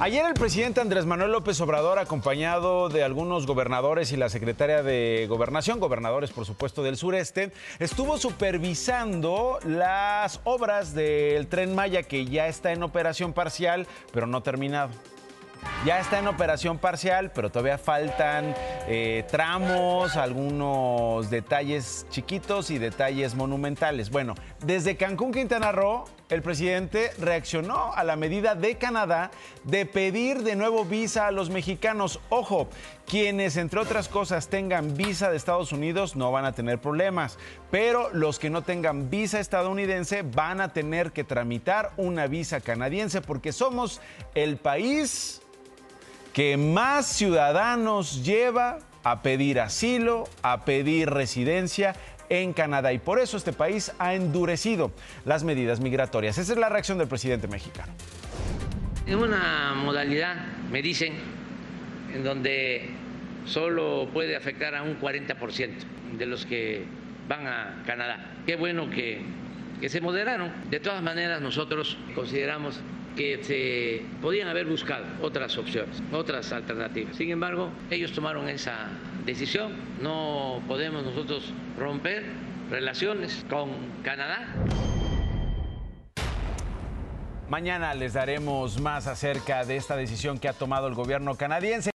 Ayer el presidente Andrés Manuel López Obrador, acompañado de algunos gobernadores y la secretaria de Gobernación, gobernadores por supuesto del sureste, estuvo supervisando las obras del tren Maya que ya está en operación parcial, pero no terminado. Ya está en operación parcial, pero todavía faltan eh, tramos, algunos detalles chiquitos y detalles monumentales. Bueno, desde Cancún, Quintana Roo, el presidente reaccionó a la medida de Canadá de pedir de nuevo visa a los mexicanos. Ojo, quienes, entre otras cosas, tengan visa de Estados Unidos no van a tener problemas, pero los que no tengan visa estadounidense van a tener que tramitar una visa canadiense porque somos el país que más ciudadanos lleva a pedir asilo, a pedir residencia en Canadá y por eso este país ha endurecido las medidas migratorias. Esa es la reacción del presidente mexicano. En una modalidad, me dicen, en donde solo puede afectar a un 40% de los que van a Canadá. Qué bueno que, que se moderaron. De todas maneras, nosotros consideramos que se podían haber buscado otras opciones, otras alternativas. Sin embargo, ellos tomaron esa decisión. No podemos nosotros romper relaciones con Canadá. Mañana les daremos más acerca de esta decisión que ha tomado el gobierno canadiense.